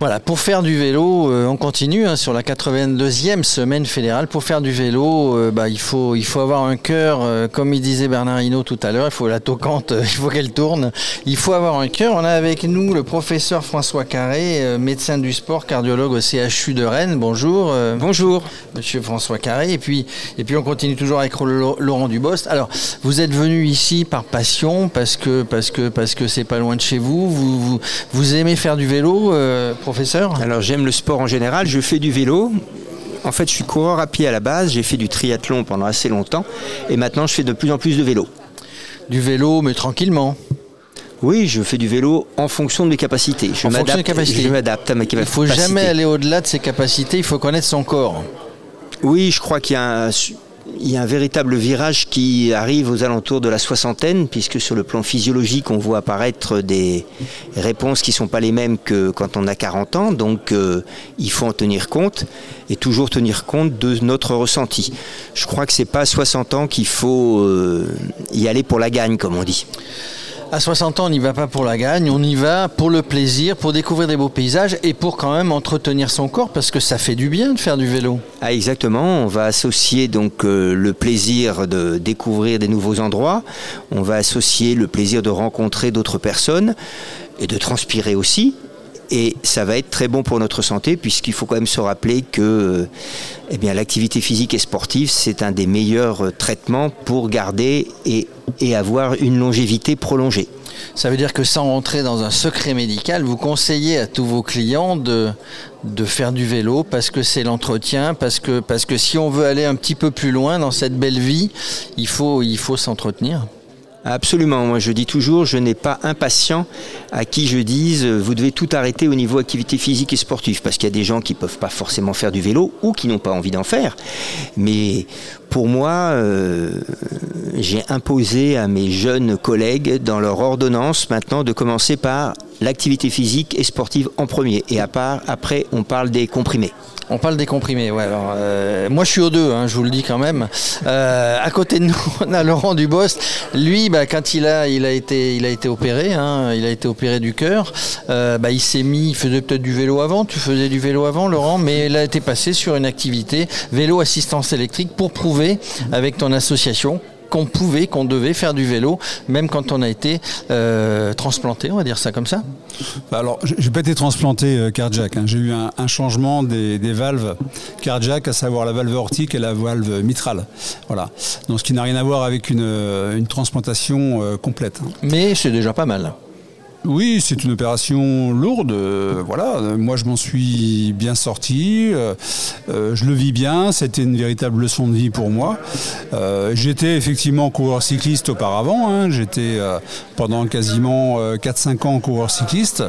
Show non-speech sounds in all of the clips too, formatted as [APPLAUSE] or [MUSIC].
Voilà, pour faire du vélo, euh, on continue hein, sur la 82e semaine fédérale. Pour faire du vélo, euh, bah, il, faut, il faut avoir un cœur, euh, comme il disait Bernard Hinault tout à l'heure, il faut la toquante, [LAUGHS] il faut qu'elle tourne. Il faut avoir un cœur. On a avec nous le professeur François Carré, médecin du sport, cardiologue au CHU de Rennes. Bonjour. Bonjour. Monsieur François Carré. Et puis, et puis on continue toujours avec Laurent Dubost. Alors, vous êtes venu ici par passion, parce que parce que parce que c'est pas loin de chez vous. Vous, vous, aimez faire du vélo professeur Alors j'aime le sport en général, je fais du vélo. En fait, je suis coureur à pied à la base, j'ai fait du triathlon pendant assez longtemps et maintenant je fais de plus en plus de vélo. Du vélo, mais tranquillement oui, je fais du vélo en fonction de mes capacités. Je m'adapte à mes capacités. Il ne faut jamais aller au-delà de ses capacités, il faut connaître son corps. Oui, je crois qu'il y a un il y a un véritable virage qui arrive aux alentours de la soixantaine, puisque sur le plan physiologique, on voit apparaître des réponses qui ne sont pas les mêmes que quand on a 40 ans. Donc euh, il faut en tenir compte et toujours tenir compte de notre ressenti. Je crois que ce n'est pas à 60 ans qu'il faut euh, y aller pour la gagne, comme on dit. À 60 ans, on n'y va pas pour la gagne, on y va pour le plaisir, pour découvrir des beaux paysages et pour quand même entretenir son corps parce que ça fait du bien de faire du vélo. Ah, exactement, on va associer donc euh, le plaisir de découvrir des nouveaux endroits, on va associer le plaisir de rencontrer d'autres personnes et de transpirer aussi. Et ça va être très bon pour notre santé puisqu'il faut quand même se rappeler que eh bien, l'activité physique et sportive, c'est un des meilleurs euh, traitements pour garder et, et avoir une longévité prolongée. Ça veut dire que sans rentrer dans un secret médical, vous conseillez à tous vos clients de, de faire du vélo parce que c'est l'entretien, parce que, parce que si on veut aller un petit peu plus loin dans cette belle vie, il faut, il faut s'entretenir. Absolument, moi je dis toujours, je n'ai pas un patient à qui je dise vous devez tout arrêter au niveau activité physique et sportive, parce qu'il y a des gens qui ne peuvent pas forcément faire du vélo ou qui n'ont pas envie d'en faire. Mais pour moi, euh, j'ai imposé à mes jeunes collègues dans leur ordonnance maintenant de commencer par l'activité physique et sportive en premier, et à part, après on parle des comprimés. On parle des comprimés, ouais. Euh, moi, je suis aux deux, hein, je vous le dis quand même. Euh, à côté de nous, [LAUGHS] on a Laurent Dubost. Lui, bah, quand il a, il a été, opéré, hein, il a été opéré du cœur. Euh, bah, il s'est mis, il faisait peut-être du vélo avant. Tu faisais du vélo avant, Laurent, mais il a été passé sur une activité vélo assistance électrique pour prouver avec ton association qu'on pouvait, qu'on devait faire du vélo, même quand on a été euh, transplanté, on va dire ça comme ça bah Alors, j'ai pas été transplanté euh, cardiaque. Hein. J'ai eu un, changement des, valves cardiaques, à savoir la valve aortique et la valve mitrale. Voilà. Donc, ce qui n'a rien à voir avec une, une transplantation euh, complète. Mais c'est déjà pas mal. Oui, c'est une opération lourde. Euh, voilà, moi je m'en suis bien sorti. Euh, euh, je le vis bien. C'était une véritable leçon de vie pour moi. J'étais effectivement coureur cycliste auparavant. Hein. J'étais pendant quasiment 4-5 ans coureur cycliste.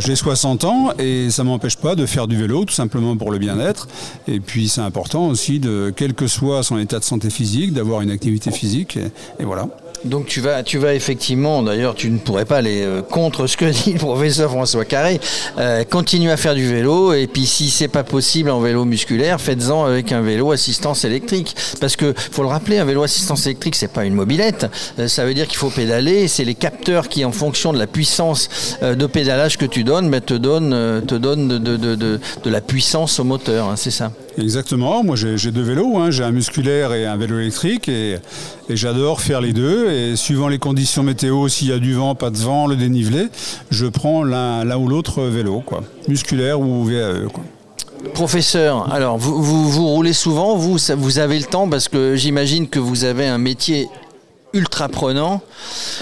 J'ai 60 ans et ça m'empêche pas de faire du vélo, tout simplement pour le bien-être. Et puis c'est important aussi de, quel que soit son état de santé physique, d'avoir une activité physique. et voilà. Donc tu vas, tu vas effectivement, d'ailleurs tu ne pourrais pas aller euh, contre ce que [LAUGHS] dit le professeur François Carré, euh, continuer à faire du vélo et puis si c'est pas possible en vélo musculaire, faites-en avec un vélo assistance électrique. Parce que faut le rappeler, un vélo assistance électrique c'est pas une mobilette, euh, ça veut dire qu'il faut pédaler, c'est les capteurs qui en fonction de la puissance de pédalage que tu donnes, ben, te donnent, de, la puissance au moteur, hein, c'est ça? Exactement, moi j'ai deux vélos, hein. j'ai un musculaire et un vélo électrique et, j'adore faire les deux et suivant les conditions météo, s'il y a du vent, pas de vent, le dénivelé, je prends l'un ou l'autre vélo, quoi, musculaire ou VAE. Quoi. Professeur, alors vous, vous, roulez souvent, vous, vous avez le temps parce que j'imagine que vous avez un métier ultra prenant,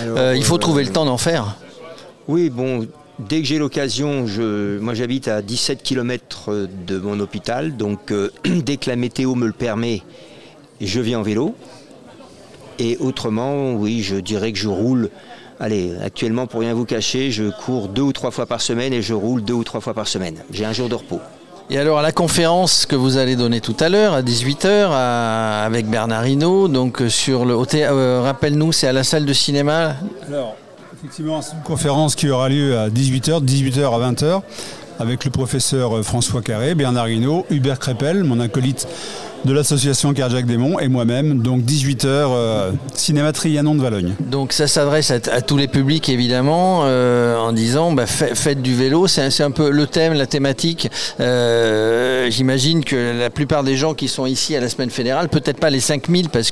euh, il faut trouver le temps d'en faire. Oui, bon, Dès que j'ai l'occasion, je, moi j'habite à 17 km de mon hôpital, donc euh, [CLEARS THROAT] dès que la météo me le permet, je viens en vélo. Et autrement, oui, je dirais que je roule. Allez, actuellement, pour rien vous cacher, je cours deux ou trois fois par semaine et je roule deux ou trois fois par semaine. J'ai un jour de repos. Et alors à la conférence que vous allez donner tout à l'heure à 18h avec Bernard Hinault, donc sur le euh, rappelle-nous, c'est à la salle de cinéma? Effectivement, c'est une conférence qui aura lieu à 18h, 18h à 20h, avec le professeur François Carré, Bernard Hinault, Hubert Crépel, mon acolyte de l'association Cardiac Démon et moi-même. Donc 18h, euh, cinéma Trianon de Valogne. Donc ça s'adresse à, tous les publics évidemment euh, en disant bah, faites du vélo. C'est un peu le thème, la thématique. Euh, j'imagine que la plupart des gens qui sont ici à la semaine fédérale, peut-être pas les 5000 parce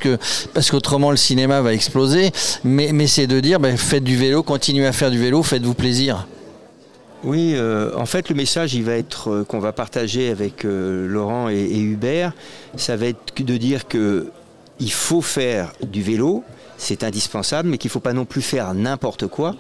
parce qu'autrement le cinéma va exploser, mais, mais c'est de dire bah, faites du vélo, continuez à faire du vélo, faites-vous plaisir. Oui, euh, en fait, le message, il va être euh, qu'on va partager avec euh, Laurent et, Hubert. Ça va être de dire que il faut faire du vélo, c'est indispensable, mais qu'il ne faut pas non plus faire n'importe quoi,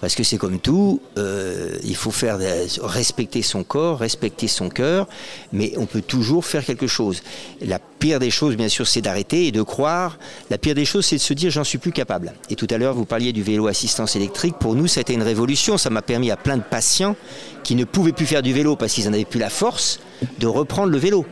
parce que c'est comme tout, euh, il faut faire respecter son corps, respecter son cœur, mais on peut toujours faire quelque chose. La pire des choses, bien sûr, c'est d'arrêter et de croire. La pire des choses, c'est de se dire j'en suis plus capable. Et tout à l'heure, vous parliez du vélo assistance électrique. Pour nous, ça a été une révolution. Ça m'a permis à plein de patients qui ne pouvaient plus faire du vélo parce qu'ils n'en avaient plus la force de reprendre le vélo.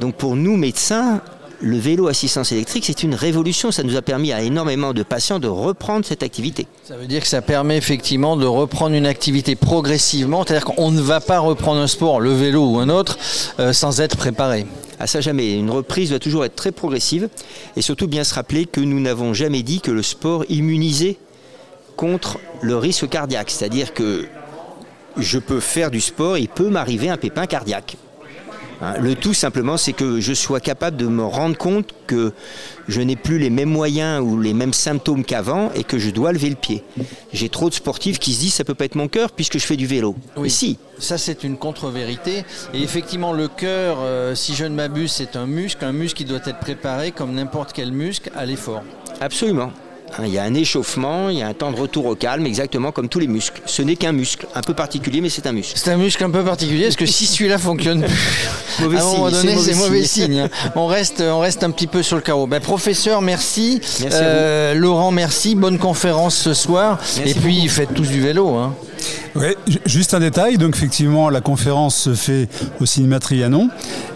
Donc pour nous, médecins, le vélo assistance électrique, c'est une révolution. Ça nous a permis à énormément de patients de reprendre cette activité. Ça veut dire que ça permet effectivement de reprendre une activité progressivement. C'est-à-dire qu'on ne va pas reprendre un sport, le vélo ou un autre, euh, sans être préparé. À ça jamais. Une reprise doit toujours être très progressive et surtout bien se rappeler que nous n'avons jamais dit que le sport immunisait contre le risque cardiaque. C'est-à-dire que je peux faire du sport, il peut m'arriver un pépin cardiaque. Hein, le tout simplement, c'est que je sois capable de me rendre compte que je n'ai plus les mêmes moyens ou les mêmes symptômes qu'avant et que je dois lever le pied. J'ai trop de sportifs qui se disent ça peut pas être mon cœur puisque je fais du vélo. Oui, si. Ça c'est une contre-vérité. Et effectivement, le cœur, euh, si je ne m'abuse, c'est un muscle, un muscle qui doit être préparé comme n'importe quel muscle à l'effort. Absolument. Hein, il y a un échauffement, il y a un temps de retour au calme, exactement comme tous les muscles. Ce n'est qu'un muscle, un peu particulier, mais c'est un muscle. C'est un muscle un peu particulier, parce que si celui-là fonctionne plus, [LAUGHS] à un moment donné, c'est mauvais, signe. On reste, on reste un petit peu sur le carreau. Ben, professeur, merci. Euh, Laurent, merci. Bonne conférence ce soir. Et puis, faites tous du vélo. Hein. Oui, juste un détail. Donc, effectivement, la conférence se fait au cinéma Trianon.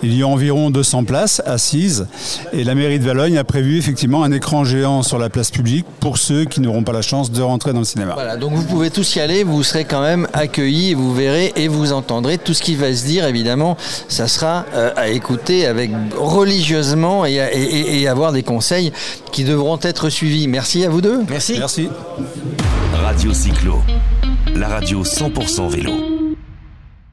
Il y a environ 200 places assises. Et la mairie de Valogne a prévu effectivement un écran géant sur la place publique pour ceux qui n'auront pas la chance de rentrer dans le cinéma. Voilà, donc vous pouvez tous y aller. Vous serez quand même accueillis et vous verrez et vous entendrez tout ce qui va se dire. Évidemment, ça sera euh, à écouter avec religieusement et, et avoir des conseils qui devront être suivis. Merci à vous deux. Merci. Merci. Radio Cyclo la radio 100% vélo.